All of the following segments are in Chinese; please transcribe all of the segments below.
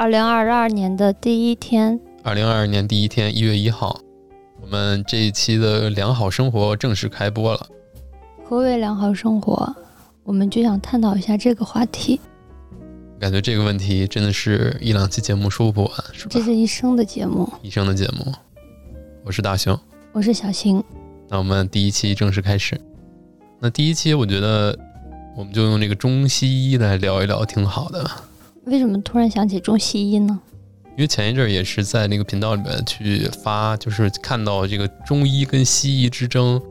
二零二二年的第一天，二零二二年第一天，一月一号，我们这一期的良好生活正式开播了。何为良好生活？我们就想探讨一下这个话题。感觉这个问题真的是一两期节目说不完，是吧？这是一生的节目，一生的节目。我是大熊，我是小新。那我们第一期正式开始。那第一期，我觉得我们就用这个中西医来聊一聊，挺好的。为什么突然想起中西医呢？因为前一阵儿也是在那个频道里面去发，就是看到这个中医跟西医之争，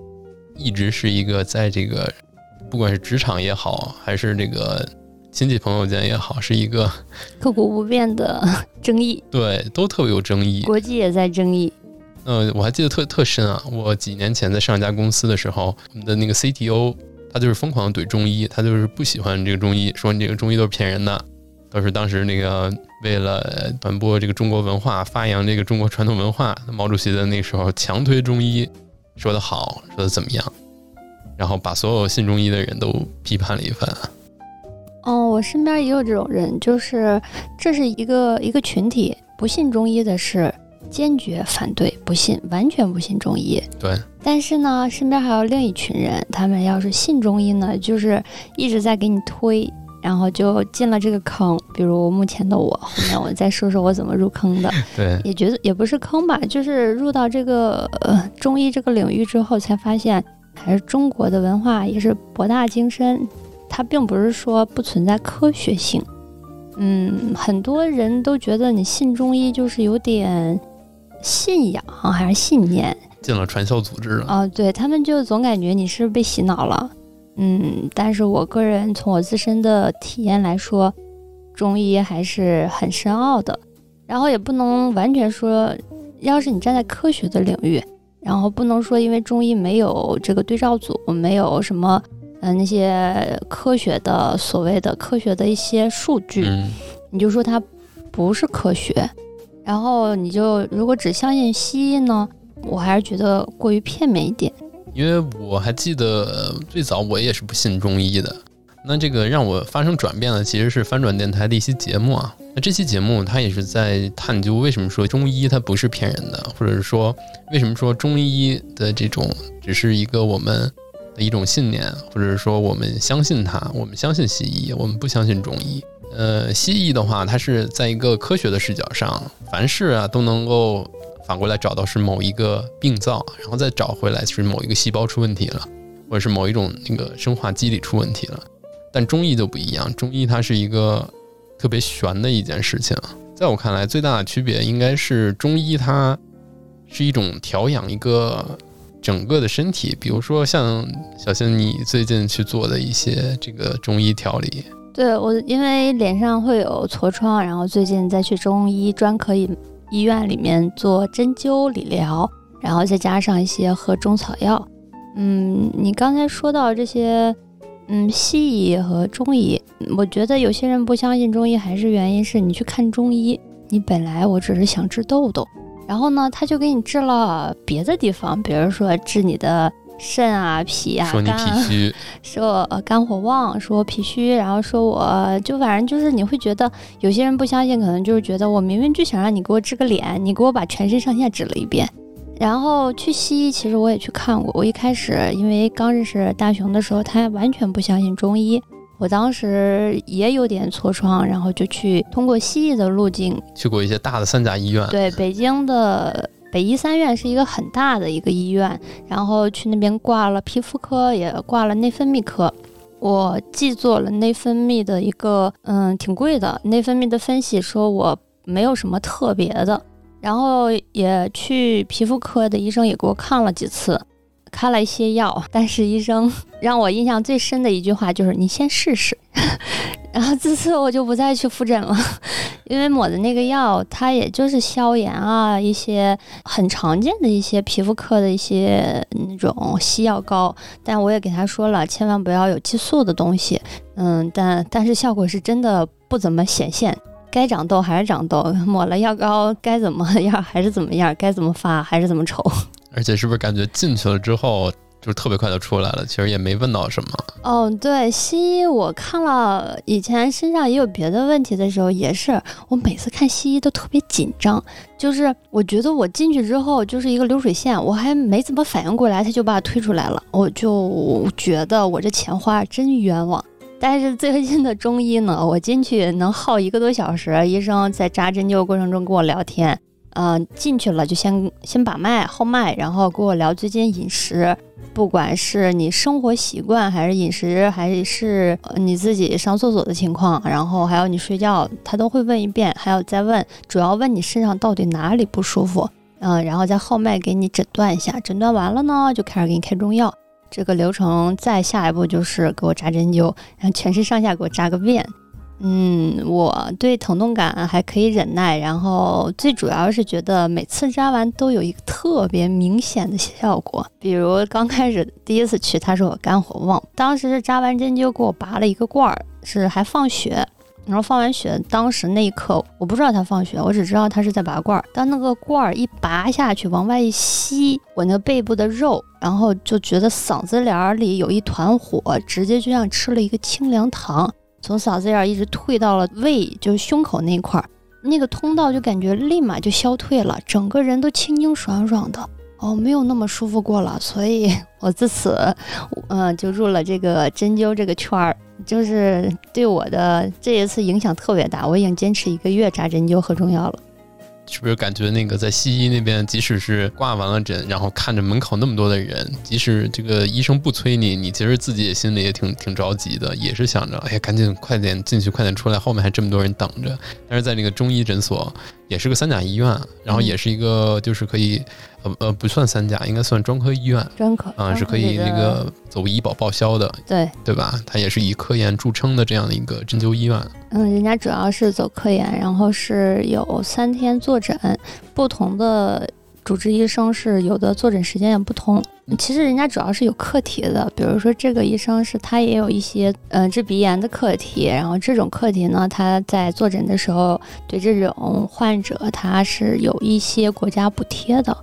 一直是一个在这个不管是职场也好，还是这个亲戚朋友间也好，是一个刻骨不变的争议。对，都特别有争议。国际也在争议。嗯，我还记得特特深啊！我几年前在上一家公司的时候，我们的那个 CTO 他就是疯狂怼中医，他就是不喜欢这个中医，说你这个中医都是骗人的。都是当时那个为了传播这个中国文化、发扬这个中国传统文化，毛主席的那时候强推中医，说的好，说的怎么样，然后把所有信中医的人都批判了一番。哦，我身边也有这种人，就是这是一个一个群体，不信中医的是坚决反对，不信，完全不信中医。对。但是呢，身边还有另一群人，他们要是信中医呢，就是一直在给你推。然后就进了这个坑，比如目前的我，后面 我再说说我怎么入坑的。对，也觉得也不是坑吧，就是入到这个呃中医这个领域之后，才发现还是中国的文化也是博大精深，它并不是说不存在科学性。嗯，很多人都觉得你信中医就是有点信仰还是信念，进了传销组织了啊？对他们就总感觉你是被洗脑了。嗯，但是我个人从我自身的体验来说，中医还是很深奥的。然后也不能完全说，要是你站在科学的领域，然后不能说因为中医没有这个对照组，没有什么嗯那些科学的所谓的科学的一些数据，你就说它不是科学。然后你就如果只相信西医呢，我还是觉得过于片面一点。因为我还记得最早我也是不信中医的，那这个让我发生转变的其实是翻转电台的一期节目啊。那这期节目它也是在探究为什么说中医它不是骗人的，或者是说为什么说中医的这种只是一个我们的一种信念，或者是说我们相信它，我们相信西医，我们不相信中医。呃，西医的话，它是在一个科学的视角上，凡事啊都能够。反过来找到是某一个病灶，然后再找回来是某一个细胞出问题了，或者是某一种那个生化机理出问题了。但中医就不一样，中医它是一个特别玄的一件事情。在我看来，最大的区别应该是中医它是一种调养一个整个的身体，比如说像小新你最近去做的一些这个中医调理。对我，因为脸上会有痤疮，然后最近再去中医专科医医。院里面做针灸理疗，然后再加上一些喝中草药。嗯，你刚才说到这些，嗯，西医和中医，我觉得有些人不相信中医，还是原因是你去看中医，你本来我只是想治痘痘，然后呢，他就给你治了别的地方，比如说治你的。肾啊，脾啊，说你脾虚，说我肝火旺，说我脾虚，然后说我就反正就是你会觉得有些人不相信，可能就是觉得我明明就想让你给我治个脸，你给我把全身上下指了一遍。然后去西医，其实我也去看过。我一开始因为刚认识大雄的时候，他完全不相信中医，我当时也有点痤疮，然后就去通过西医的路径去过一些大的三甲医院，对北京的。北医三院是一个很大的一个医院，然后去那边挂了皮肤科，也挂了内分泌科。我既做了内分泌的一个，嗯，挺贵的内分泌的分析，说我没有什么特别的。然后也去皮肤科的医生也给我看了几次，开了一些药，但是医生 让我印象最深的一句话就是：“你先试试。”然后自此我就不再去复诊了，因为抹的那个药，它也就是消炎啊，一些很常见的一些皮肤科的一些那种西药膏。但我也给他说了，千万不要有激素的东西。嗯，但但是效果是真的不怎么显现，该长痘还是长痘，抹了药膏该怎么样还是怎么样，该怎么发还是怎么丑。而且是不是感觉进去了之后，就特别快就出来了，其实也没问到什么。哦，对，西医我看了，以前身上也有别的问题的时候，也是我每次看西医都特别紧张，就是我觉得我进去之后就是一个流水线，我还没怎么反应过来，他就把我推出来了，我就觉得我这钱花真冤枉。但是最近的中医呢，我进去能耗一个多小时，医生在扎针灸过程中跟我聊天，嗯，进去了就先先把脉号脉，然后跟我聊最近饮食。不管是你生活习惯，还是饮食，还是你自己上厕所的情况，然后还有你睡觉，他都会问一遍，还有再问，主要问你身上到底哪里不舒服，嗯，然后再号脉给你诊断一下，诊断完了呢，就开始给你开中药。这个流程再下一步就是给我扎针灸，然后全身上下给我扎个遍。嗯，我对疼痛感还可以忍耐，然后最主要是觉得每次扎完都有一个特别明显的效果。比如刚开始第一次去，他说我肝火旺，当时是扎完针灸给我拔了一个罐儿，是还放血，然后放完血，当时那一刻我不知道他放血，我只知道他是在拔罐儿。当那个罐儿一拔下去，往外一吸，我那背部的肉，然后就觉得嗓子眼里有一团火，直接就像吃了一个清凉糖。从嗓子眼一直退到了胃，就是胸口那块儿，那个通道就感觉立马就消退了，整个人都清清爽爽的，哦，没有那么舒服过了。所以我自此，嗯，就入了这个针灸这个圈儿，就是对我的这一次影响特别大。我已经坚持一个月扎针灸和中药了。是不是感觉那个在西医那边，即使是挂完了诊，然后看着门口那么多的人，即使这个医生不催你，你其实自己也心里也挺挺着急的，也是想着，哎呀，赶紧快点进去，快点出来，后面还这么多人等着。但是在那个中医诊所，也是个三甲医院，然后也是一个就是可以。呃呃，不算三甲，应该算专科医院。专科啊，是可以那个走医保报销的。对对吧？它也是以科研著称的这样的一个针灸医院。嗯，人家主要是走科研，然后是有三天坐诊，不同的主治医生是有的坐诊时间也不同。其实人家主要是有课题的，比如说这个医生是他也有一些嗯治鼻炎的课题，然后这种课题呢，他在坐诊的时候对这种患者他是有一些国家补贴的。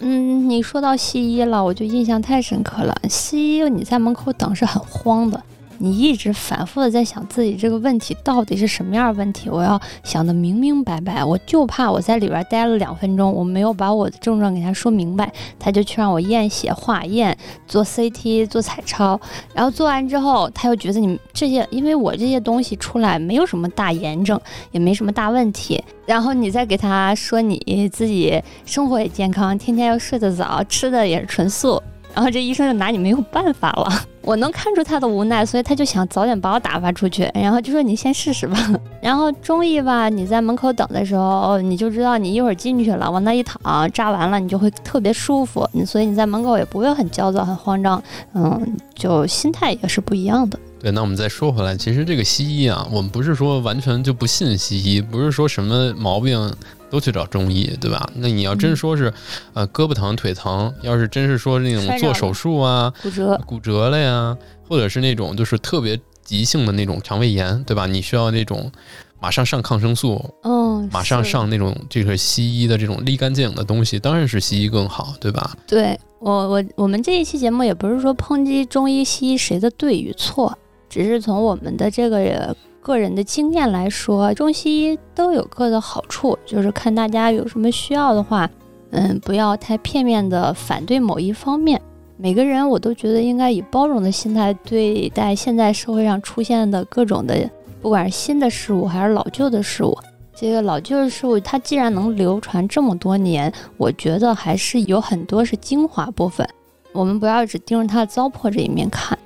嗯，你说到西医了，我就印象太深刻了。西医你在门口等是很慌的。你一直反复的在想自己这个问题到底是什么样问题，我要想的明明白白，我就怕我在里边待了两分钟，我没有把我的症状给他说明白，他就去让我验血、化验、做 CT、做彩超，然后做完之后，他又觉得你这些，因为我这些东西出来没有什么大炎症，也没什么大问题，然后你再给他说你自己生活也健康，天天又睡得早，吃的也是纯素。然后这医生就拿你没有办法了，我能看出他的无奈，所以他就想早点把我打发出去，然后就说你先试试吧。然后中医吧，你在门口等的时候，你就知道你一会儿进去了，往那一躺，扎完了你就会特别舒服，所以你在门口也不会很焦躁、很慌张，嗯，就心态也是不一样的。对，那我们再说回来，其实这个西医啊，我们不是说完全就不信西医，不是说什么毛病。都去找中医，对吧？那你要真说是，呃，胳膊疼、腿疼，要是真是说那种做手术啊，骨折、骨折了呀，或者是那种就是特别急性的那种肠胃炎，对吧？你需要那种马上上抗生素，嗯，马上上那种这个西医的这种立竿见影的东西，当然是西医更好，对吧？对我，我我们这一期节目也不是说抨击中医、西医谁的对与错，只是从我们的这个。个人的经验来说，中西医都有各的好处，就是看大家有什么需要的话，嗯，不要太片面的反对某一方面。每个人我都觉得应该以包容的心态对待现在社会上出现的各种的，不管是新的事物还是老旧的事物。这个老旧的事物，它既然能流传这么多年，我觉得还是有很多是精华部分。我们不要只盯着它的糟粕这一面看。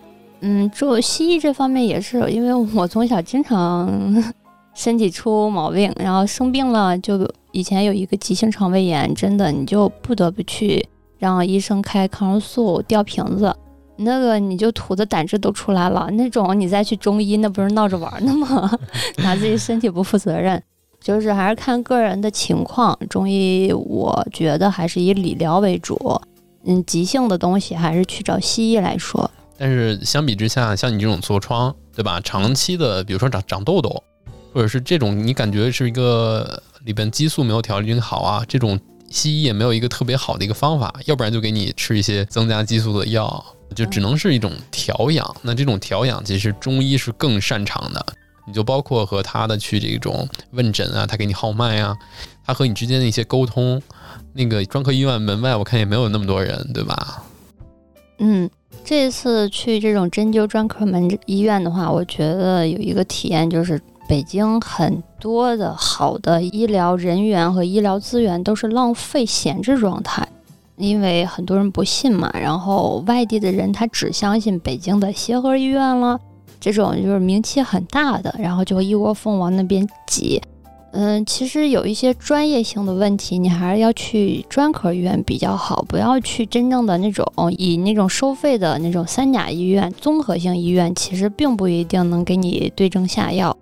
嗯，做西医这方面也是，因为我从小经常 身体出毛病，然后生病了，就以前有一个急性肠胃炎，真的你就不得不去让医生开抗生素吊瓶子，那个你就吐的胆汁都出来了，那种你再去中医，那不是闹着玩呢吗？拿自己身体不负责任，就是还是看个人的情况。中医我觉得还是以理疗为主，嗯，急性的东西还是去找西医来说。但是相比之下，像你这种痤疮，对吧？长期的，比如说长长痘痘，或者是这种你感觉是一个里边激素没有调理好啊，这种西医也没有一个特别好的一个方法，要不然就给你吃一些增加激素的药，就只能是一种调养。那这种调养其实中医是更擅长的，你就包括和他的去这种问诊啊，他给你号脉啊，他和你之间的一些沟通。那个专科医院门外我看也没有那么多人，对吧？嗯，这次去这种针灸专科门医院的话，我觉得有一个体验就是。北京很多的好的医疗人员和医疗资源都是浪费闲置状态，因为很多人不信嘛，然后外地的人他只相信北京的协和医院了，这种就是名气很大的，然后就一窝蜂往那边挤。嗯，其实有一些专业性的问题，你还是要去专科医院比较好，不要去真正的那种以那种收费的那种三甲医院、综合性医院，其实并不一定能给你对症下药。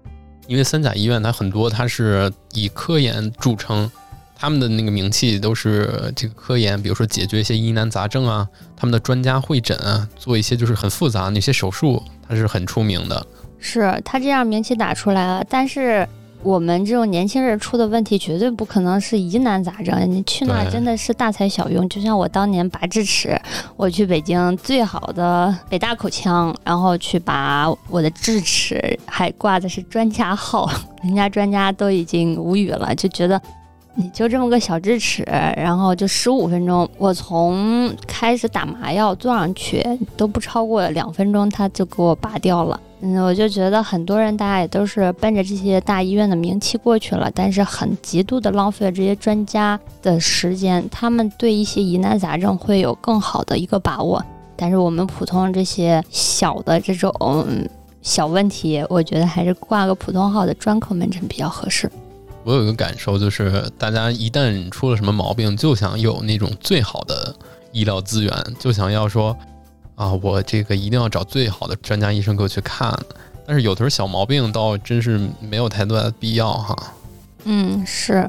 因为三甲医院它很多，它是以科研著称，他们的那个名气都是这个科研，比如说解决一些疑难杂症啊，他们的专家会诊啊，做一些就是很复杂那些手术，它是很出名的。是他这样名气打出来了，但是。我们这种年轻人出的问题绝对不可能是疑难杂症，你去那真的是大材小用。就像我当年拔智齿，我去北京最好的北大口腔，然后去拔我的智齿，还挂的是专家号，人家专家都已经无语了，就觉得你就这么个小智齿，然后就十五分钟，我从开始打麻药坐上去都不超过两分钟，他就给我拔掉了。嗯，我就觉得很多人，大家也都是奔着这些大医院的名气过去了，但是很极度的浪费了这些专家的时间。他们对一些疑难杂症会有更好的一个把握，但是我们普通这些小的这种小问题，我觉得还是挂个普通号的专科门诊比较合适。我有一个感受，就是大家一旦出了什么毛病，就想有那种最好的医疗资源，就想要说。啊，我这个一定要找最好的专家医生给我去看，但是有的时候小毛病倒真是没有太多的必要哈。嗯，是，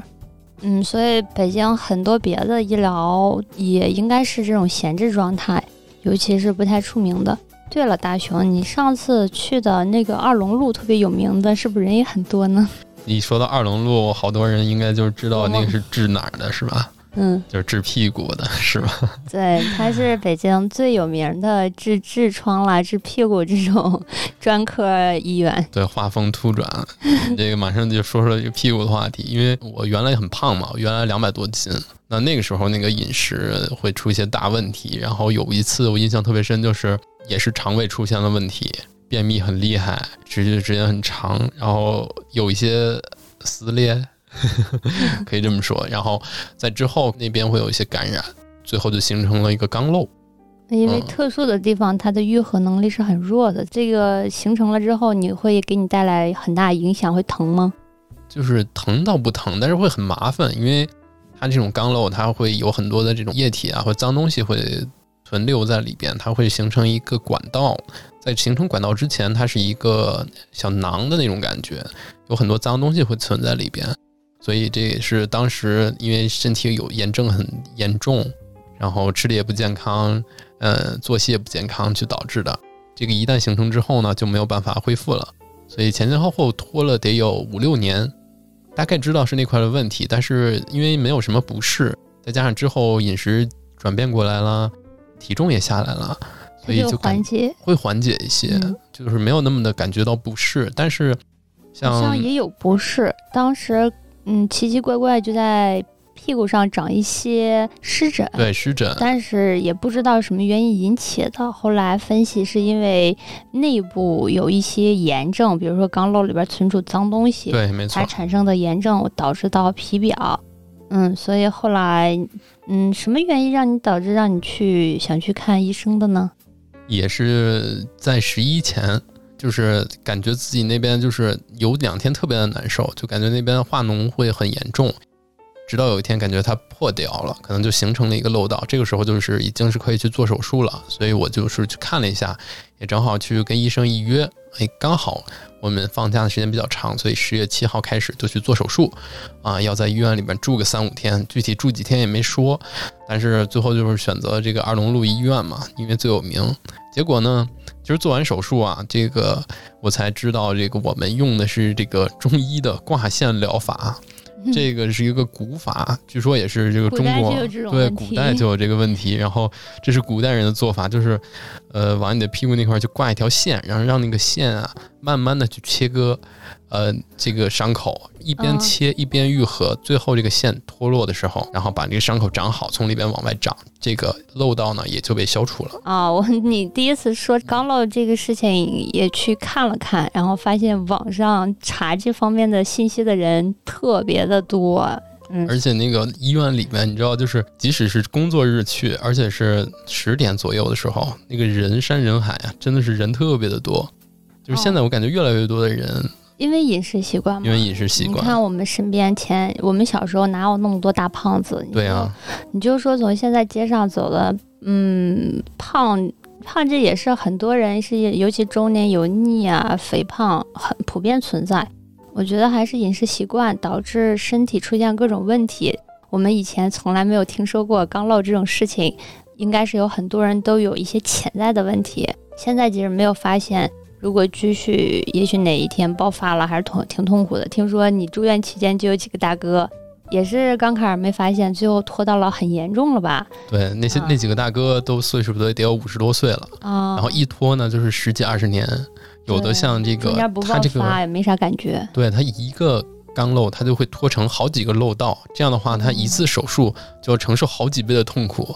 嗯，所以北京很多别的医疗也应该是这种闲置状态，尤其是不太出名的。对了，大雄，你上次去的那个二龙路特别有名的，是不是人也很多呢？你说到二龙路，好多人应该就知道那个是治哪儿的，是吧？嗯，就是治屁股的是吧？对，它是北京最有名的治痔疮啦、治屁股这种专科医院。对，画风突转，这个马上就说说这个屁股的话题。因为我原来很胖嘛，我原来两百多斤，那那个时候那个饮食会出一些大问题。然后有一次我印象特别深，就是也是肠胃出现了问题，便秘很厉害，持续的时间很长，然后有一些撕裂。可以这么说，然后在之后那边会有一些感染，最后就形成了一个肛瘘。因为特殊的地方，它的愈合能力是很弱的。这个形成了之后，你会给你带来很大影响，会疼吗？就是疼倒不疼，但是会很麻烦，因为它这种肛瘘，它会有很多的这种液体啊或脏东西会存留在里边，它会形成一个管道。在形成管道之前，它是一个小囊的那种感觉，有很多脏东西会存在里边。所以这也是当时因为身体有炎症很严重，然后吃的也不健康，呃，作息也不健康，就导致的。这个一旦形成之后呢，就没有办法恢复了。所以前前后后拖了得有五六年，大概知道是那块的问题，但是因为没有什么不适，再加上之后饮食转变过来了，体重也下来了，所以就缓解会缓解一些，就是没有那么的感觉到不适。但是像也有不适，当时。嗯，奇奇怪怪就在屁股上长一些湿疹，对湿疹，但是也不知道什么原因引起的。后来分析是因为内部有一些炎症，比如说肛瘘里边存储脏东西，对，没错，才产生的炎症导致到皮表。嗯，所以后来，嗯，什么原因让你导致让你去想去看医生的呢？也是在十一前。就是感觉自己那边就是有两天特别的难受，就感觉那边化脓会很严重，直到有一天感觉它破掉了，可能就形成了一个漏道。这个时候就是已经是可以去做手术了，所以我就是去看了一下，也正好去跟医生一约，哎，刚好我们放假的时间比较长，所以十月七号开始就去做手术，啊，要在医院里面住个三五天，具体住几天也没说，但是最后就是选择这个二龙路医院嘛，因为最有名。结果呢？其实做完手术啊，这个我才知道，这个我们用的是这个中医的挂线疗法。这个是一个古法，据说也是这个中国对古代就有这个问题。然后这是古代人的做法，就是呃往你的屁股那块就挂一条线，然后让那个线啊慢慢的去切割。呃，这个伤口一边切一边愈合，最后这个线脱落的时候，然后把这个伤口长好，从里边往外长，这个漏道呢也就被消除了。啊，我你第一次说肛瘘这个事情也去看了看，然后发现网上查这方面的信息的人特别的多。嗯，而且那个医院里面，你知道，就是即使是工作日去，而且是十点左右的时候，那个人山人海啊，真的是人特别的多。就是现在我感觉越来越多的人。因为饮食习惯嘛，因为饮食习惯。你看我们身边前，我们小时候哪有那么多大胖子？对啊，你就说从现在街上走的，嗯，胖胖这也是很多人是，尤其中年油腻啊、肥胖很普遍存在。我觉得还是饮食习惯导致身体出现各种问题。我们以前从来没有听说过肛瘘这种事情，应该是有很多人都有一些潜在的问题，现在其实没有发现。如果继续，也许哪一天爆发了，还是痛挺痛苦的。听说你住院期间就有几个大哥，也是刚开始没发现，最后拖到了很严重了吧？对，那些那几个大哥都岁数都得有五十多岁了啊，然后一拖呢就是十几二十年，有的像这个他这个也没啥感觉，对他一个。肛瘘，它就会拖成好几个漏道，这样的话，它一次手术就要承受好几倍的痛苦。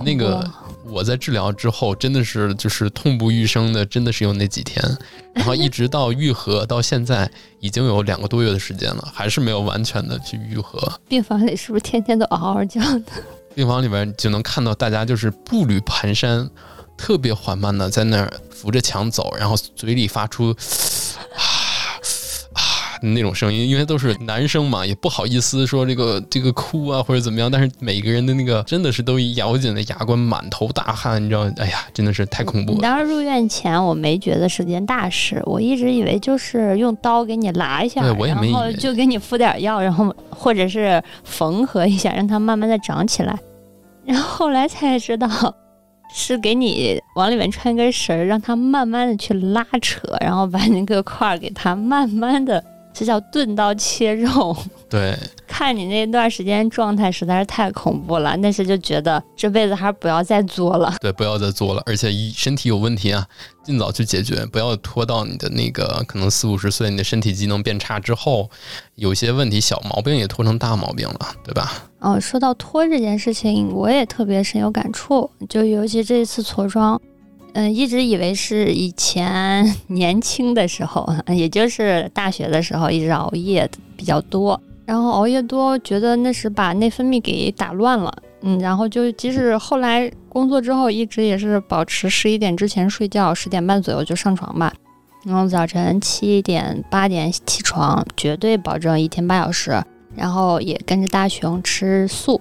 那个我在治疗之后，真的是就是痛不欲生的，真的是有那几天，然后一直到愈合，到现在已经有两个多月的时间了，还是没有完全的去愈合。病房里是不是天天都嗷嗷叫的？病房里边就能看到大家就是步履蹒跚，特别缓慢的在那儿扶着墙走，然后嘴里发出。那种声音，因为都是男生嘛，也不好意思说这个这个哭啊或者怎么样。但是每个人的那个真的是都咬紧了牙关，满头大汗，你知道？哎呀，真的是太恐怖了。当时入院前，我没觉得是件大事，我一直以为就是用刀给你拉一下，然后就给你敷点药，然后或者是缝合一下，让它慢慢的长起来。然后后来才知道，是给你往里面穿根绳，让它慢慢的去拉扯，然后把那个块儿给它慢慢的。这叫钝刀切肉。对，看你那段时间状态实在是太恐怖了，那时就觉得这辈子还是不要再作了。对，不要再作了，而且一身体有问题啊，尽早去解决，不要拖到你的那个可能四五十岁，你的身体机能变差之后，有些问题小毛病也拖成大毛病了，对吧？哦，说到拖这件事情，我也特别深有感触，就尤其这一次痤疮。嗯，一直以为是以前 年轻的时候，也就是大学的时候，一直熬夜比较多，然后熬夜多，觉得那是把内分泌给打乱了。嗯，然后就即使后来工作之后，一直也是保持十一点之前睡觉，十点半左右就上床吧，然后早晨七点八点起床，绝对保证一天八小时，然后也跟着大熊吃素。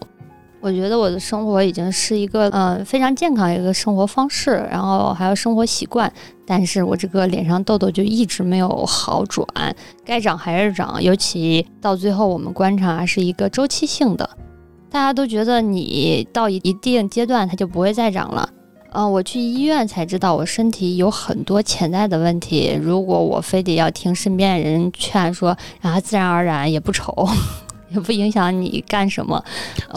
我觉得我的生活已经是一个嗯非常健康一个生活方式，然后还有生活习惯，但是我这个脸上痘痘就一直没有好转，该长还是长，尤其到最后我们观察是一个周期性的，大家都觉得你到一一定阶段它就不会再长了，嗯，我去医院才知道我身体有很多潜在的问题，如果我非得要听身边人劝说，然后自然而然也不丑。也 不影响你干什么，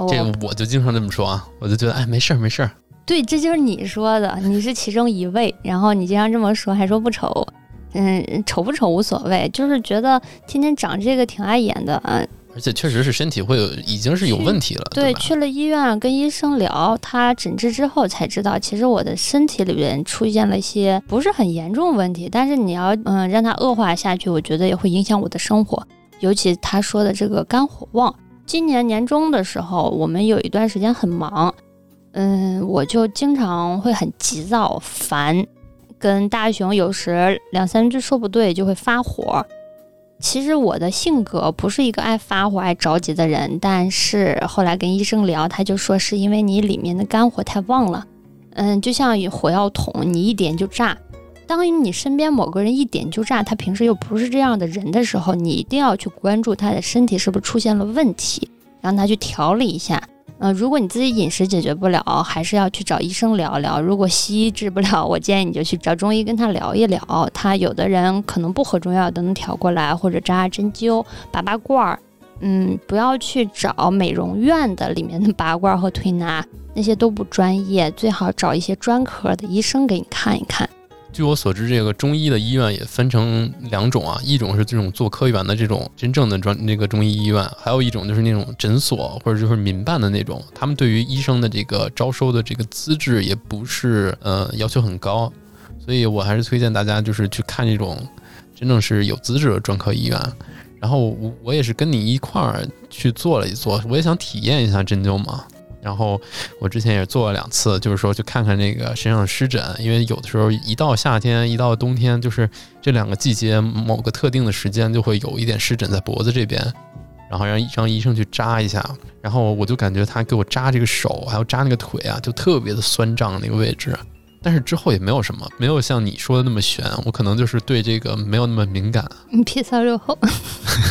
这个我就经常这么说啊，我就觉得哎，没事儿没事儿。对，这就是你说的，你是其中一位，然后你经常这么说，还说不丑，嗯，丑不丑无所谓，就是觉得天天长这个挺碍眼的嗯。而且确实是身体会有，已经是有问题了。对，去了医院跟医生聊，他诊治之后才知道，其实我的身体里边出现了一些不是很严重问题，但是你要嗯让它恶化下去，我觉得也会影响我的生活。尤其他说的这个肝火旺，今年年中的时候，我们有一段时间很忙，嗯，我就经常会很急躁、烦，跟大熊有时两三句说不对就会发火。其实我的性格不是一个爱发火、爱着急的人，但是后来跟医生聊，他就说是因为你里面的肝火太旺了，嗯，就像火药桶，你一点就炸。当你身边某个人一点就炸，他平时又不是这样的人的时候，你一定要去关注他的身体是不是出现了问题，让他去调理一下。呃，如果你自己饮食解决不了，还是要去找医生聊聊。如果西医治不了，我建议你就去找中医跟他聊一聊。他有的人可能不喝中药都能调过来，或者扎针灸、拔拔罐儿。嗯，不要去找美容院的里面的拔罐和推拿，那些都不专业，最好找一些专科的医生给你看一看。据我所知，这个中医的医院也分成两种啊，一种是这种做科员的这种真正的专那个中医医院，还有一种就是那种诊所或者就是民办的那种，他们对于医生的这个招收的这个资质也不是呃要求很高，所以我还是推荐大家就是去看这种真正是有资质的专科医院。然后我我也是跟你一块儿去做了一做，我也想体验一下针灸嘛。然后我之前也做了两次，就是说去看看那个身上的湿疹，因为有的时候一到夏天，一到冬天，就是这两个季节某个特定的时间就会有一点湿疹在脖子这边，然后让让医生去扎一下，然后我就感觉他给我扎这个手，还有扎那个腿啊，就特别的酸胀那个位置，但是之后也没有什么，没有像你说的那么悬，我可能就是对这个没有那么敏感。皮糙肉厚，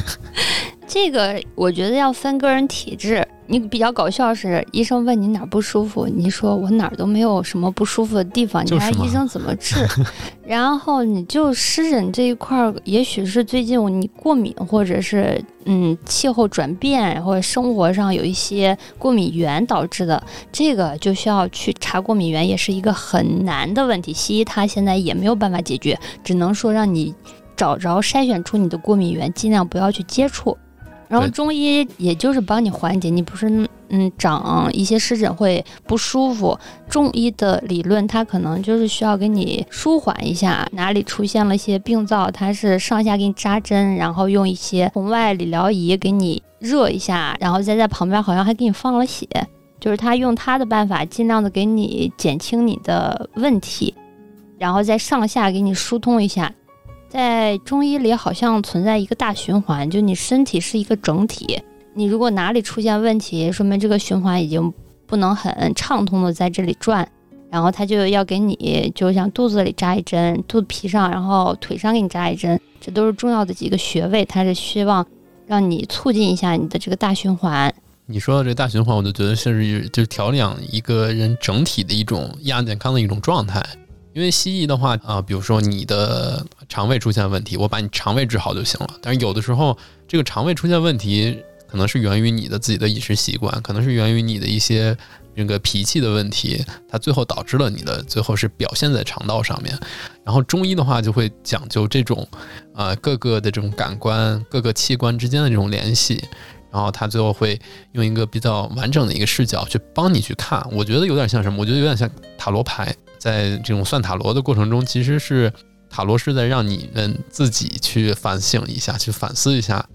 这个我觉得要分个人体质。你比较搞笑是，医生问你哪儿不舒服，你说我哪儿都没有什么不舒服的地方，你让医生怎么治？然后你就湿疹这一块儿，也许是最近你过敏，或者是嗯气候转变，或者生活上有一些过敏源导致的，这个就需要去查过敏源，也是一个很难的问题。西医它现在也没有办法解决，只能说让你找着筛选出你的过敏源，尽量不要去接触。然后中医也就是帮你缓解，你不是嗯长一些湿疹会不舒服，中医的理论它可能就是需要给你舒缓一下，哪里出现了一些病灶，它是上下给你扎针，然后用一些红外理疗仪给你热一下，然后再在旁边好像还给你放了血，就是他用他的办法尽量的给你减轻你的问题，然后再上下给你疏通一下。在中医里，好像存在一个大循环，就你身体是一个整体，你如果哪里出现问题，说明这个循环已经不能很畅通的在这里转，然后他就要给你，就像肚子里扎一针，肚子皮上，然后腿上给你扎一针，这都是重要的几个穴位，他是希望让你促进一下你的这个大循环。你说的这大循环，我就觉得是就是调养一个人整体的一种亚健康的一种状态。因为西医的话啊，比如说你的肠胃出现问题，我把你肠胃治好就行了。但是有的时候，这个肠胃出现问题，可能是源于你的自己的饮食习惯，可能是源于你的一些这个脾气的问题，它最后导致了你的最后是表现在肠道上面。然后中医的话就会讲究这种啊各个的这种感官、各个器官之间的这种联系，然后他最后会用一个比较完整的一个视角去帮你去看。我觉得有点像什么？我觉得有点像塔罗牌。在这种算塔罗的过程中，其实是塔罗是在让你们自己去反省一下，去反思一下，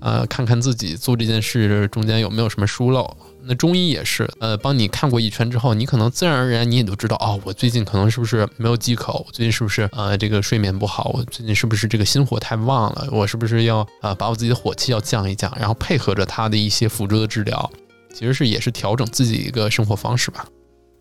呃，看看自己做这件事中间有没有什么疏漏。那中医也是，呃，帮你看过一圈之后，你可能自然而然你也都知道，哦，我最近可能是不是没有忌口？我最近是不是呃这个睡眠不好？我最近是不是这个心火太旺了？我是不是要呃把我自己的火气要降一降？然后配合着他的一些辅助的治疗，其实是也是调整自己一个生活方式吧。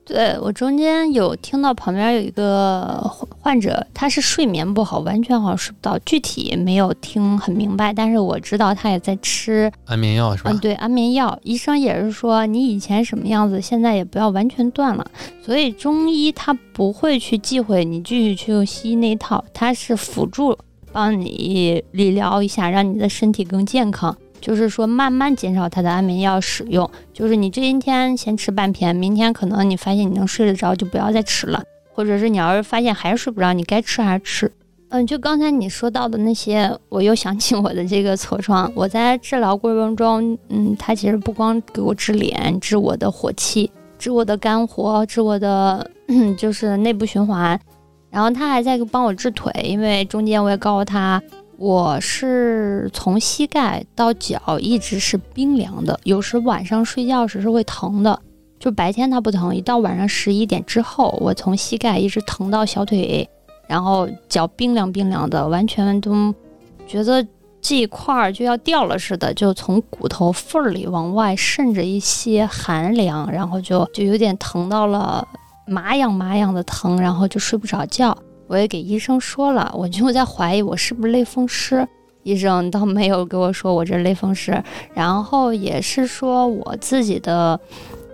对我中间有听到旁边有一个患者，他是睡眠不好，完全好像睡不到，具体没有听很明白，但是我知道他也在吃安眠药，是吧？嗯，对，安眠药，医生也是说你以前什么样子，现在也不要完全断了。所以中医他不会去忌讳你继续去用西医那一套，他是辅助帮你理疗一下，让你的身体更健康。就是说，慢慢减少他的安眠药使用。就是你这一天先吃半片，明天可能你发现你能睡得着，就不要再吃了。或者是你要是发现还是睡不着，你该吃还是吃。嗯，就刚才你说到的那些，我又想起我的这个痤疮。我在治疗过程中，嗯，他其实不光给我治脸，治我的火气，治我的肝火，治我的就是内部循环。然后他还在帮我治腿，因为中间我也告诉他。我是从膝盖到脚一直是冰凉的，有时晚上睡觉时是会疼的，就白天它不疼，一到晚上十一点之后，我从膝盖一直疼到小腿，然后脚冰凉冰凉的，完全都觉得这一块儿就要掉了似的，就从骨头缝儿里往外渗着一些寒凉，然后就就有点疼到了麻痒麻痒的疼，然后就睡不着觉。我也给医生说了，我就在怀疑我是不是类风湿。医生倒没有给我说我这类风湿，然后也是说我自己的，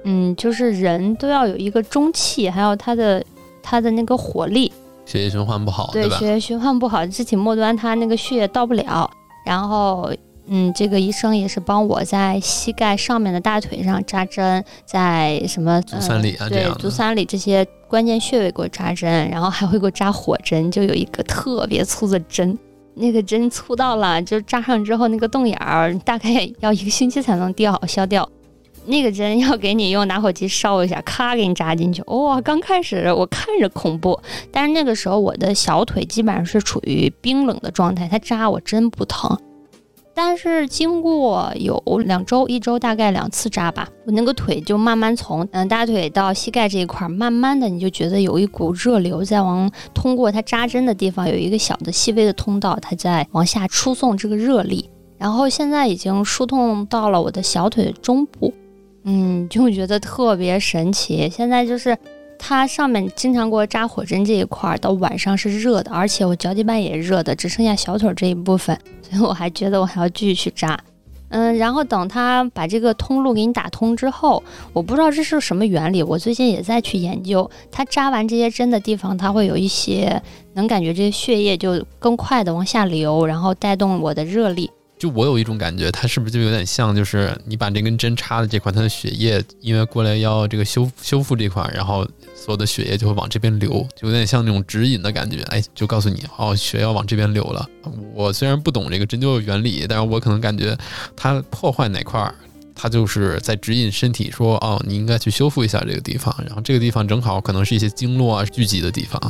嗯，就是人都要有一个中气，还有他的他的那个火力，血液循环不好，对吧？血液循环不好，肢体末端他那个血液到不了，然后嗯，这个医生也是帮我在膝盖上面的大腿上扎针，在什么足三里啊，对，足三里这些关键穴位给我扎针，然后还会给我扎火针，就有一个特别粗的针，那个针粗到了，就扎上之后那个洞眼儿大概 要一个星期才能掉消掉。那个针要给你用打火机烧一下，咔给你扎进去。哇，刚开始我看着恐怖，但是那个时候我的小腿基本上是处于冰冷的状态，它扎我真不疼。但是经过有两周，一周大概两次扎吧，我那个腿就慢慢从嗯大腿到膝盖这一块，慢慢的你就觉得有一股热流在往通过它扎针的地方有一个小的细微的通道，它在往下输送这个热力，然后现在已经疏通到了我的小腿中部。嗯，就觉得特别神奇。现在就是它上面经常给我扎火针这一块儿，到晚上是热的，而且我脚底板也热的，只剩下小腿这一部分，所以我还觉得我还要继续去扎。嗯，然后等他把这个通路给你打通之后，我不知道这是什么原理，我最近也在去研究。他扎完这些针的地方，它会有一些能感觉这些血液就更快的往下流，然后带动我的热力。就我有一种感觉，它是不是就有点像，就是你把这根针插的这块，它的血液因为过来要这个修修复这块，然后所有的血液就会往这边流，就有点像那种指引的感觉。哎，就告诉你，哦，血要往这边流了。我虽然不懂这个针灸的原理，但是我可能感觉它破坏哪块，它就是在指引身体说，哦，你应该去修复一下这个地方，然后这个地方正好可能是一些经络啊聚集的地方。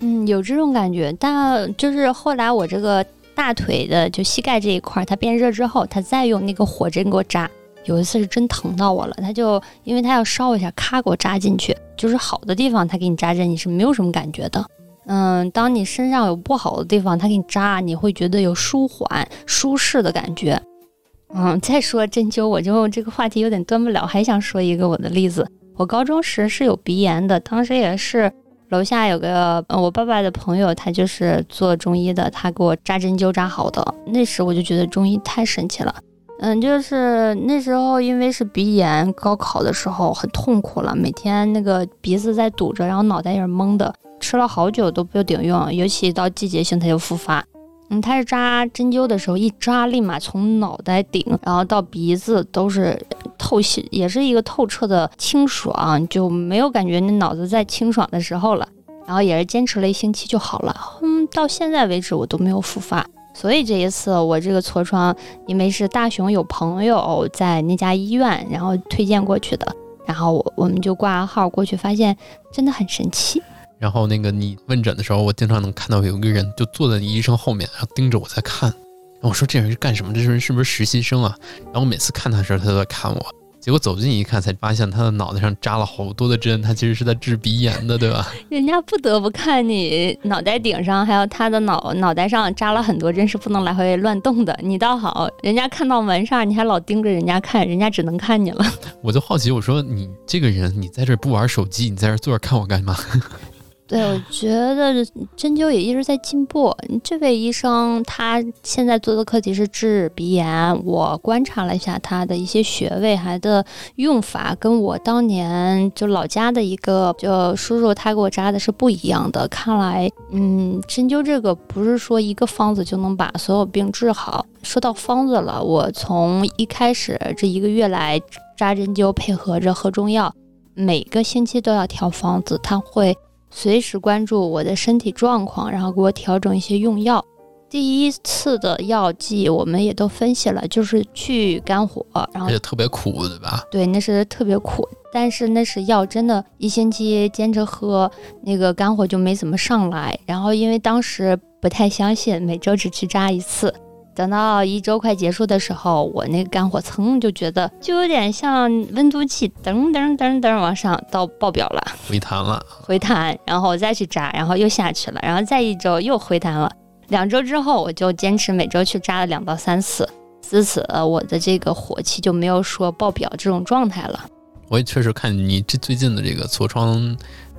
嗯，有这种感觉，但就是后来我这个。大腿的就膝盖这一块，它变热之后，他再用那个火针给我扎。有一次是真疼到我了，他就因为他要烧一下，咔给我扎进去。就是好的地方，他给你扎针，你是没有什么感觉的。嗯，当你身上有不好的地方，他给你扎，你会觉得有舒缓、舒适的感觉。嗯，再说针灸，我就这个话题有点断不了，还想说一个我的例子。我高中时是有鼻炎的，当时也是。楼下有个我爸爸的朋友，他就是做中医的，他给我扎针灸扎好的。那时我就觉得中医太神奇了。嗯，就是那时候因为是鼻炎，高考的时候很痛苦了，每天那个鼻子在堵着，然后脑袋也是懵的，吃了好久都不顶用，尤其到季节性它就复发。嗯，他是扎针灸的时候一扎，立马从脑袋顶，然后到鼻子都是透析，也是一个透彻的清爽，就没有感觉那脑子在清爽的时候了。然后也是坚持了一星期就好了。嗯，到现在为止我都没有复发。所以这一次我这个痤疮，因为是大熊有朋友在那家医院，然后推荐过去的，然后我我们就挂号过去，发现真的很神奇。然后那个你问诊的时候，我经常能看到有一个人就坐在你医生后面，然后盯着我在看。然后我说这人是干什么？这人是不是实习生啊？然后我每次看他的时候，他都在看我。结果走近一看，才发现他的脑袋上扎了好多的针，他其实是在治鼻炎的，对吧？人家不得不看你脑袋顶上，还有他的脑脑袋上扎了很多针，是不能来回乱动的。你倒好，人家看到门上，你还老盯着人家看，人家只能看你了。我就好奇，我说你这个人，你在这不玩手机，你在这坐着看我干嘛？对，我觉得针灸也一直在进步。这位医生他现在做的课题是治鼻炎，我观察了一下他的一些穴位，还的用法跟我当年就老家的一个就叔叔他给我扎的是不一样的。看来，嗯，针灸这个不是说一个方子就能把所有病治好。说到方子了，我从一开始这一个月来扎针灸，配合着喝中药，每个星期都要调方子，他会。随时关注我的身体状况，然后给我调整一些用药。第一次的药剂我们也都分析了，就是去肝火，然后而且特别苦，对吧？对，那是特别苦，但是那是药，真的，一星期坚持喝，那个肝火就没怎么上来。然后因为当时不太相信，每周只去扎一次。等到一周快结束的时候，我那个肝火蹭就觉得就有点像温度计噔噔噔噔往上到爆表了，回弹了，回弹，然后我再去扎，然后又下去了，然后再一周又回弹了，两周之后我就坚持每周去扎了两到三次，自此我的这个火气就没有说爆表这种状态了。我也确实看你这最近的这个痤疮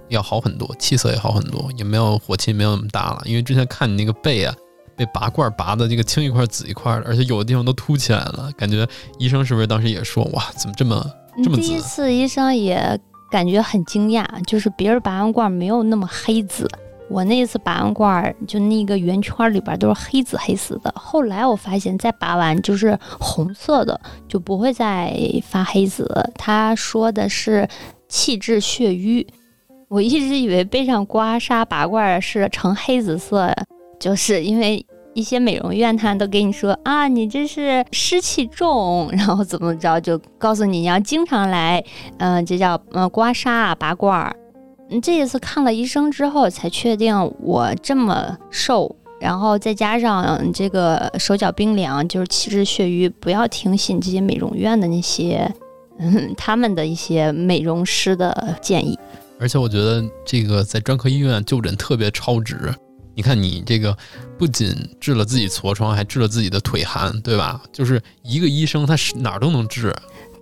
要好很多，气色也好很多，也没有火气没有那么大了，因为之前看你那个背啊。被拔罐拔的这个青一块紫一块的，而且有的地方都凸起来了，感觉医生是不是当时也说哇，怎么这么这么紫？第一次医生也感觉很惊讶，就是别人拔完罐没有那么黑紫，我那一次拔完罐儿，就那个圆圈里边都是黑紫黑紫的。后来我发现再拔完就是红色的，就不会再发黑紫。他说的是气滞血瘀，我一直以为背上刮痧拔罐儿是呈黑紫色，就是因为一些美容院他都给你说啊，你这是湿气重，然后怎么着就告诉你你要经常来，嗯，这叫呃刮痧啊拔罐儿。嗯，这一次看了医生之后，才确定我这么瘦，然后再加上这个手脚冰凉，就是气滞血瘀，不要听信这些美容院的那些，嗯，他们的一些美容师的建议。而且我觉得这个在专科医院就诊特别超值。你看你这个不仅治了自己痤疮，还治了自己的腿寒，对吧？就是一个医生他是哪儿都能治。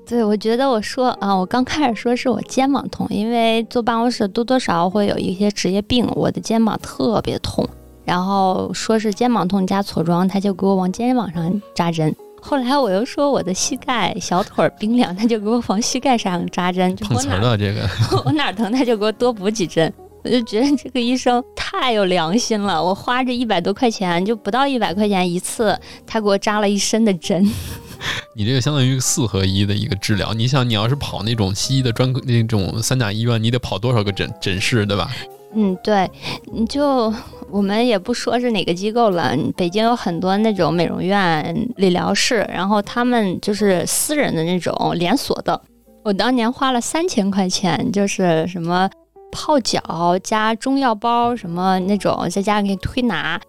对，我觉得我说啊，我刚开始说是我肩膀痛，因为坐办公室多多少少会有一些职业病，我的肩膀特别痛，然后说是肩膀痛加痤疮，他就给我往肩膀上扎针。后来我又说我的膝盖、小腿冰凉，他就给我往膝盖上扎针。碰瓷儿了这个，我哪疼他就给我多补几针。我就觉得这个医生太有良心了，我花这一百多块钱，就不到一百块钱一次，他给我扎了一身的针。你这个相当于四合一的一个治疗。你想，你要是跑那种西医的专科那种三甲医院，你得跑多少个诊诊室，对吧？嗯，对。你就我们也不说是哪个机构了，北京有很多那种美容院、理疗室，然后他们就是私人的那种连锁的。我当年花了三千块钱，就是什么泡脚加中药包，什么那种，再加上给你推拿，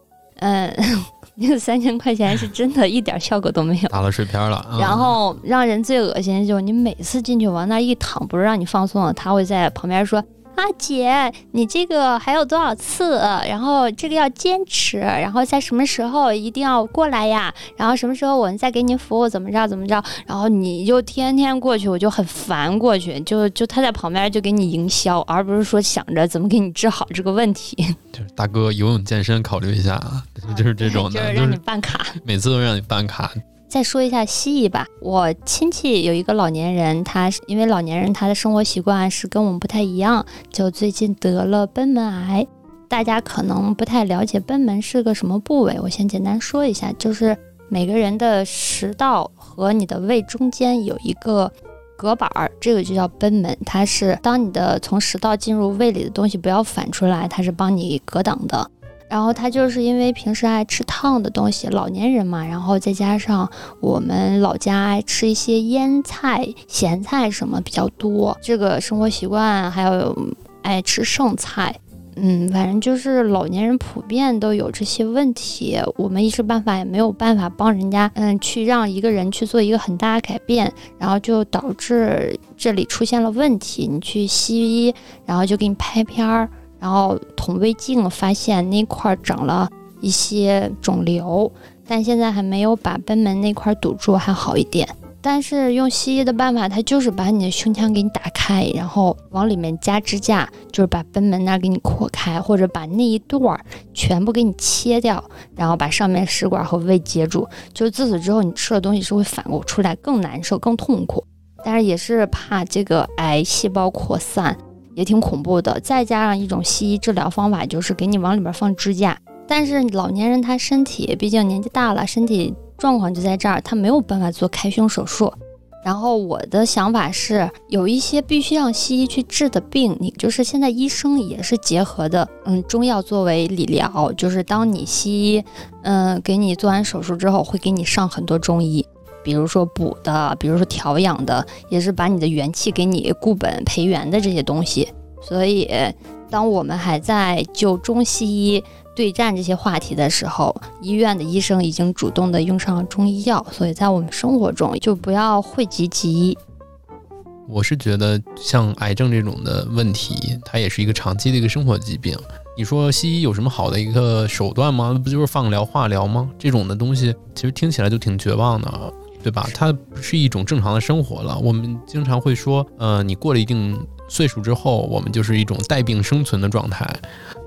嗯。那个三千块钱是真的一点效果都没有，打了水漂了。然后让人最恶心的就是你每次进去往那一躺，不是让你放松，他会在旁边说。啊姐，你这个还有多少次？然后这个要坚持，然后在什么时候一定要过来呀？然后什么时候我们再给您服务？怎么着怎么着？然后你就天天过去，我就很烦过去，就就他在旁边就给你营销，而不是说想着怎么给你治好这个问题。就是大哥游泳健身考虑一下啊，就是这种的，就是让你办卡，每次都让你办卡。再说一下西医吧，我亲戚有一个老年人，他因为老年人他的生活习惯是跟我们不太一样，就最近得了贲门癌。大家可能不太了解贲门是个什么部位，我先简单说一下，就是每个人的食道和你的胃中间有一个隔板儿，这个就叫贲门，它是当你的从食道进入胃里的东西不要反出来，它是帮你隔挡的。然后他就是因为平时爱吃烫的东西，老年人嘛，然后再加上我们老家爱吃一些腌菜、咸菜什么比较多，这个生活习惯还有爱吃剩菜，嗯，反正就是老年人普遍都有这些问题。我们一时半会也没有办法帮人家，嗯，去让一个人去做一个很大的改变，然后就导致这里出现了问题。你去西医，然后就给你拍片儿。然后捅胃镜发现那块长了一些肿瘤，但现在还没有把贲门那块堵住，还好一点。但是用西医的办法，它就是把你的胸腔给你打开，然后往里面加支架，就是把贲门那给你扩开，或者把那一段儿全部给你切掉，然后把上面食管和胃接住。就自此之后，你吃的东西是会反过出来，更难受、更痛苦。但是也是怕这个癌细胞扩散。也挺恐怖的，再加上一种西医治疗方法，就是给你往里边放支架。但是老年人他身体毕竟年纪大了，身体状况就在这儿，他没有办法做开胸手术。然后我的想法是，有一些必须让西医去治的病，你就是现在医生也是结合的，嗯，中药作为理疗，就是当你西医，嗯，给你做完手术之后，会给你上很多中医。比如说补的，比如说调养的，也是把你的元气给你固本培元的这些东西。所以，当我们还在就中西医对战这些话题的时候，医院的医生已经主动的用上了中医药。所以在我们生活中，就不要讳疾忌医。我是觉得，像癌症这种的问题，它也是一个长期的一个生活疾病。你说西医有什么好的一个手段吗？不就是放疗、化疗吗？这种的东西，其实听起来就挺绝望的。对吧？它不是一种正常的生活了。我们经常会说，呃，你过了一定岁数之后，我们就是一种带病生存的状态。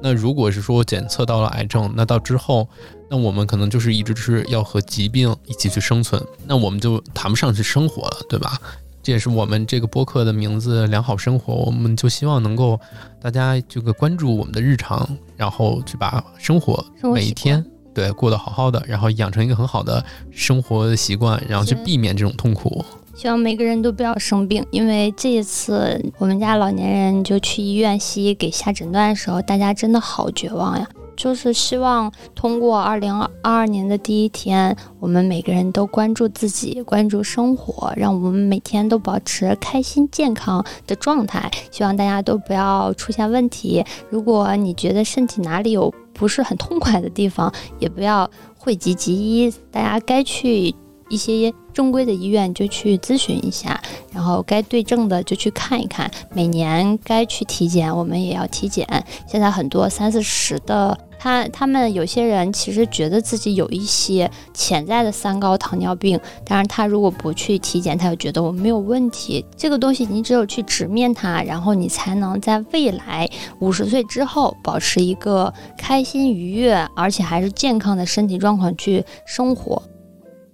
那如果是说检测到了癌症，那到之后，那我们可能就是一直是要和疾病一起去生存。那我们就谈不上去生活了，对吧？这也是我们这个播客的名字“良好生活”，我们就希望能够大家这个关注我们的日常，然后去把生活每一天对过得好好的，然后养成一个很好的生活习惯，然后去避免这种痛苦。希望每个人都不要生病，因为这一次我们家老年人就去医院西医给下诊断的时候，大家真的好绝望呀。就是希望通过二零二二年的第一天，我们每个人都关注自己，关注生活，让我们每天都保持开心健康的状态。希望大家都不要出现问题。如果你觉得身体哪里有不是很痛快的地方，也不要讳疾忌医，大家该去。一些正规的医院就去咨询一下，然后该对症的就去看一看。每年该去体检，我们也要体检。现在很多三四十的，他他们有些人其实觉得自己有一些潜在的三高、糖尿病，但是他如果不去体检，他就觉得我没有问题。这个东西你只有去直面它，然后你才能在未来五十岁之后保持一个开心愉悦，而且还是健康的身体状况去生活。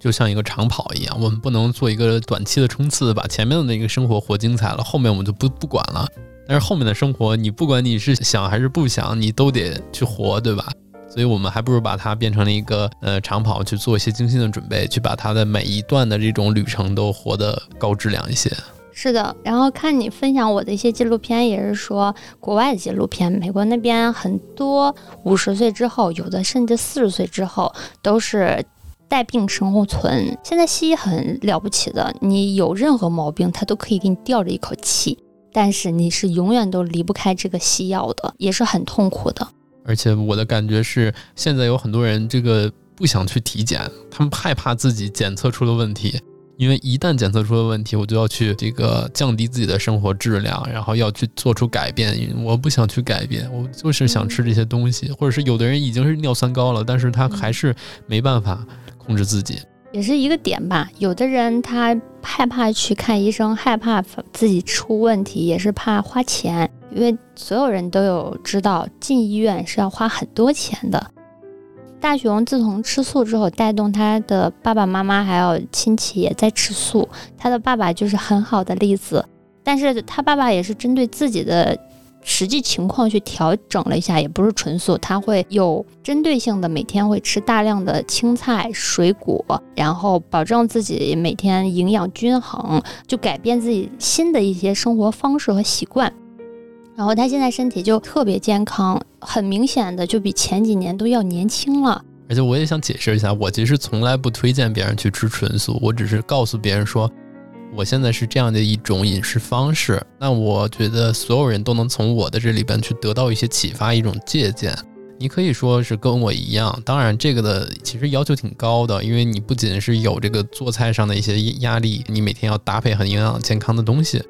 就像一个长跑一样，我们不能做一个短期的冲刺，把前面的那个生活活精彩了，后面我们就不不管了。但是后面的生活，你不管你是想还是不想，你都得去活，对吧？所以我们还不如把它变成了一个呃长跑，去做一些精心的准备，去把它的每一段的这种旅程都活得高质量一些。是的，然后看你分享我的一些纪录片，也是说国外的纪录片，美国那边很多五十岁之后，有的甚至四十岁之后都是。带病生活存，现在西医很了不起的，你有任何毛病，他都可以给你吊着一口气，但是你是永远都离不开这个西药的，也是很痛苦的。而且我的感觉是，现在有很多人这个不想去体检，他们害怕自己检测出了问题，因为一旦检测出了问题，我就要去这个降低自己的生活质量，然后要去做出改变。我不想去改变，我就是想吃这些东西，或者是有的人已经是尿酸高了，但是他还是没办法。控制自己也是一个点吧。有的人他害怕去看医生，害怕自己出问题，也是怕花钱。因为所有人都有知道进医院是要花很多钱的。大雄自从吃素之后，带动他的爸爸妈妈还有亲戚也在吃素。他的爸爸就是很好的例子，但是他爸爸也是针对自己的。实际情况去调整了一下，也不是纯素，它会有针对性的，每天会吃大量的青菜、水果，然后保证自己每天营养均衡，就改变自己新的一些生活方式和习惯。然后他现在身体就特别健康，很明显的就比前几年都要年轻了。而且我也想解释一下，我其实从来不推荐别人去吃纯素，我只是告诉别人说。我现在是这样的一种饮食方式，那我觉得所有人都能从我的这里边去得到一些启发，一种借鉴。你可以说是跟我一样，当然这个的其实要求挺高的，因为你不仅是有这个做菜上的一些压力，你每天要搭配很营养健康的东西，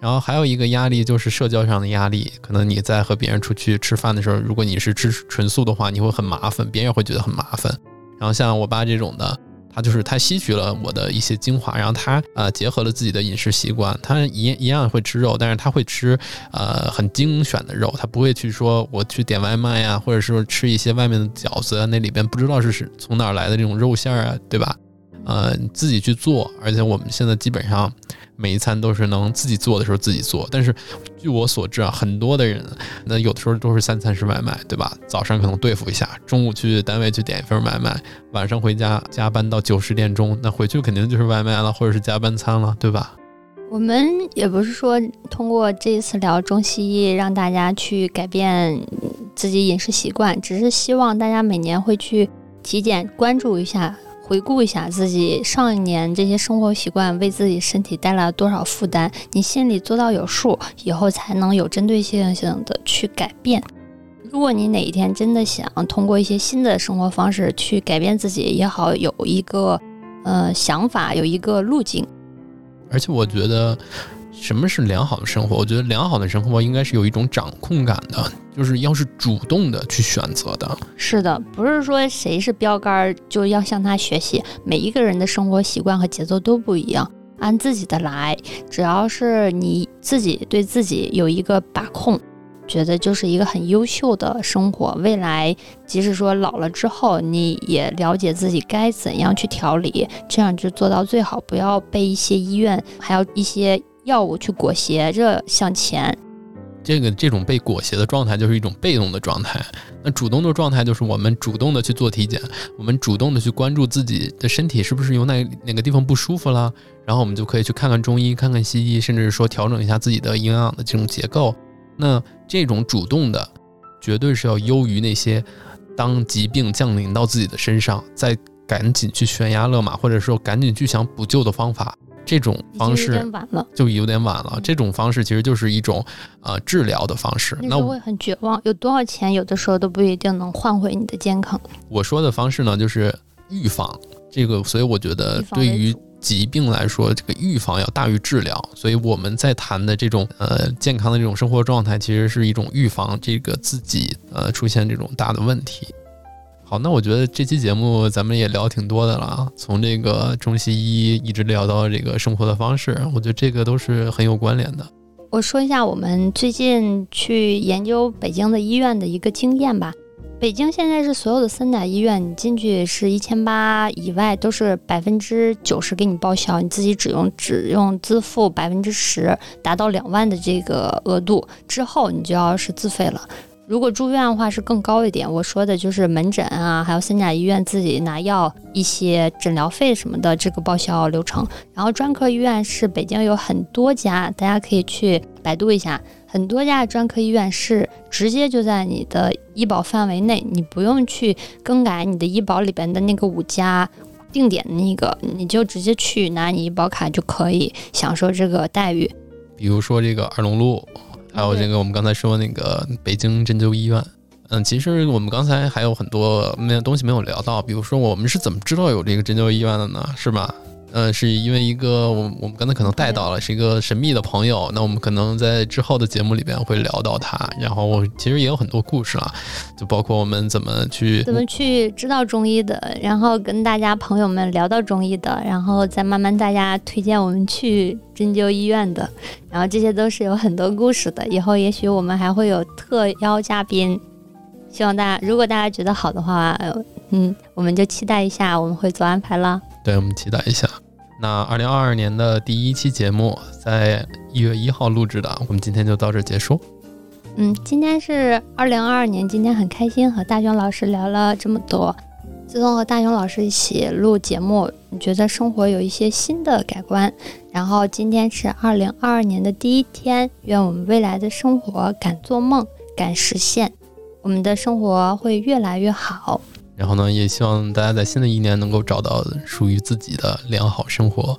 然后还有一个压力就是社交上的压力，可能你在和别人出去吃饭的时候，如果你是吃纯素的话，你会很麻烦，别人也会觉得很麻烦。然后像我爸这种的。他就是他吸取了我的一些精华，然后他呃结合了自己的饮食习惯，他一一样会吃肉，但是他会吃呃很精选的肉，他不会去说我去点外卖呀，或者说吃一些外面的饺子，那里边不知道是从哪儿来的这种肉馅儿啊，对吧？呃，自己去做，而且我们现在基本上每一餐都是能自己做的时候自己做。但是据我所知啊，很多的人那有的时候都是三餐是外卖，对吧？早上可能对付一下，中午去单位去点一份外卖，晚上回家加班到九十点钟，那回去肯定就是外卖了，或者是加班餐了，对吧？我们也不是说通过这一次聊中西医让大家去改变自己饮食习惯，只是希望大家每年会去体检关注一下。回顾一下自己上一年这些生活习惯为自己身体带来了多少负担，你心里做到有数，以后才能有针对性性的去改变。如果你哪一天真的想通过一些新的生活方式去改变自己也好，有一个呃想法，有一个路径。而且我觉得。什么是良好的生活？我觉得良好的生活应该是有一种掌控感的，就是要是主动的去选择的。是的，不是说谁是标杆就要向他学习。每一个人的生活习惯和节奏都不一样，按自己的来。只要是你自己对自己有一个把控，觉得就是一个很优秀的生活。未来即使说老了之后，你也了解自己该怎样去调理，这样就做到最好，不要被一些医院还有一些药物去裹挟着向前。这个这种被裹挟的状态就是一种被动的状态，那主动的状态就是我们主动的去做体检，我们主动的去关注自己的身体是不是有哪哪个地方不舒服了，然后我们就可以去看看中医，看看西医，甚至是说调整一下自己的营养的这种结构。那这种主动的，绝对是要优于那些当疾病降临到自己的身上，再赶紧去悬崖勒马，或者说赶紧去想补救的方法。这种方式就有点晚了。这种方式其实就是一种呃治疗的方式。那会很绝望。有多少钱，有的时候都不一定能换回你的健康。我说的方式呢，就是预防这个。所以我觉得，对于疾病来说，这个预防要大于治疗。所以我们在谈的这种呃健康的这种生活状态，其实是一种预防这个自己呃出现这种大的问题。好，那我觉得这期节目咱们也聊挺多的了，从这个中西医一直聊到这个生活的方式，我觉得这个都是很有关联的。我说一下我们最近去研究北京的医院的一个经验吧。北京现在是所有的三甲医院，你进去是一千八以外都是百分之九十给你报销，你自己只用只用自付百分之十，达到两万的这个额度之后，你就要是自费了。如果住院的话是更高一点，我说的就是门诊啊，还有三甲医院自己拿药、一些诊疗费什么的这个报销流程。然后专科医院是北京有很多家，大家可以去百度一下，很多家专科医院是直接就在你的医保范围内，你不用去更改你的医保里边的那个五家定点的那个，你就直接去拿你医保卡就可以享受这个待遇。比如说这个二龙路。还有这个，我们刚才说那个北京针灸医院，嗯，其实我们刚才还有很多没有东西没有聊到，比如说我们是怎么知道有这个针灸医院的呢？是吧？呃，是因为一个我我们刚才可能带到了，是一个神秘的朋友。那我们可能在之后的节目里边会聊到他。然后其实也有很多故事啊，就包括我们怎么去怎么去知道中医的，然后跟大家朋友们聊到中医的，然后再慢慢大家推荐我们去针灸医院的，然后这些都是有很多故事的。以后也许我们还会有特邀嘉宾，希望大家如果大家觉得好的话，嗯，我们就期待一下，我们会做安排了。对，我们期待一下。那二零二二年的第一期节目在一月一号录制的，我们今天就到这结束。嗯，今天是二零二二年，今天很开心和大雄老师聊了这么多。自从和大雄老师一起录节目，你觉得生活有一些新的改观。然后今天是二零二二年的第一天，愿我们未来的生活敢做梦，敢实现，我们的生活会越来越好。然后呢，也希望大家在新的一年能够找到属于自己的良好生活。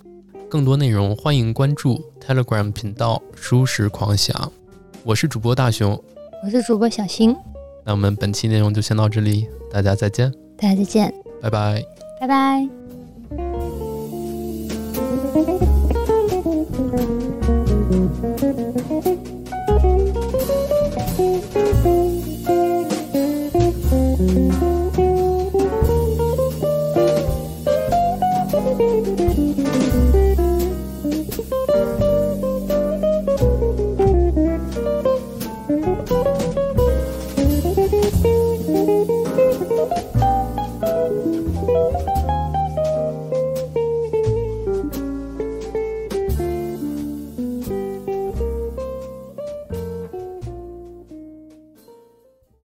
更多内容欢迎关注 Telegram 频道“舒适狂想”。我是主播大熊，我是主播小新。那我们本期内容就先到这里，大家再见。大家再见，拜拜，拜拜。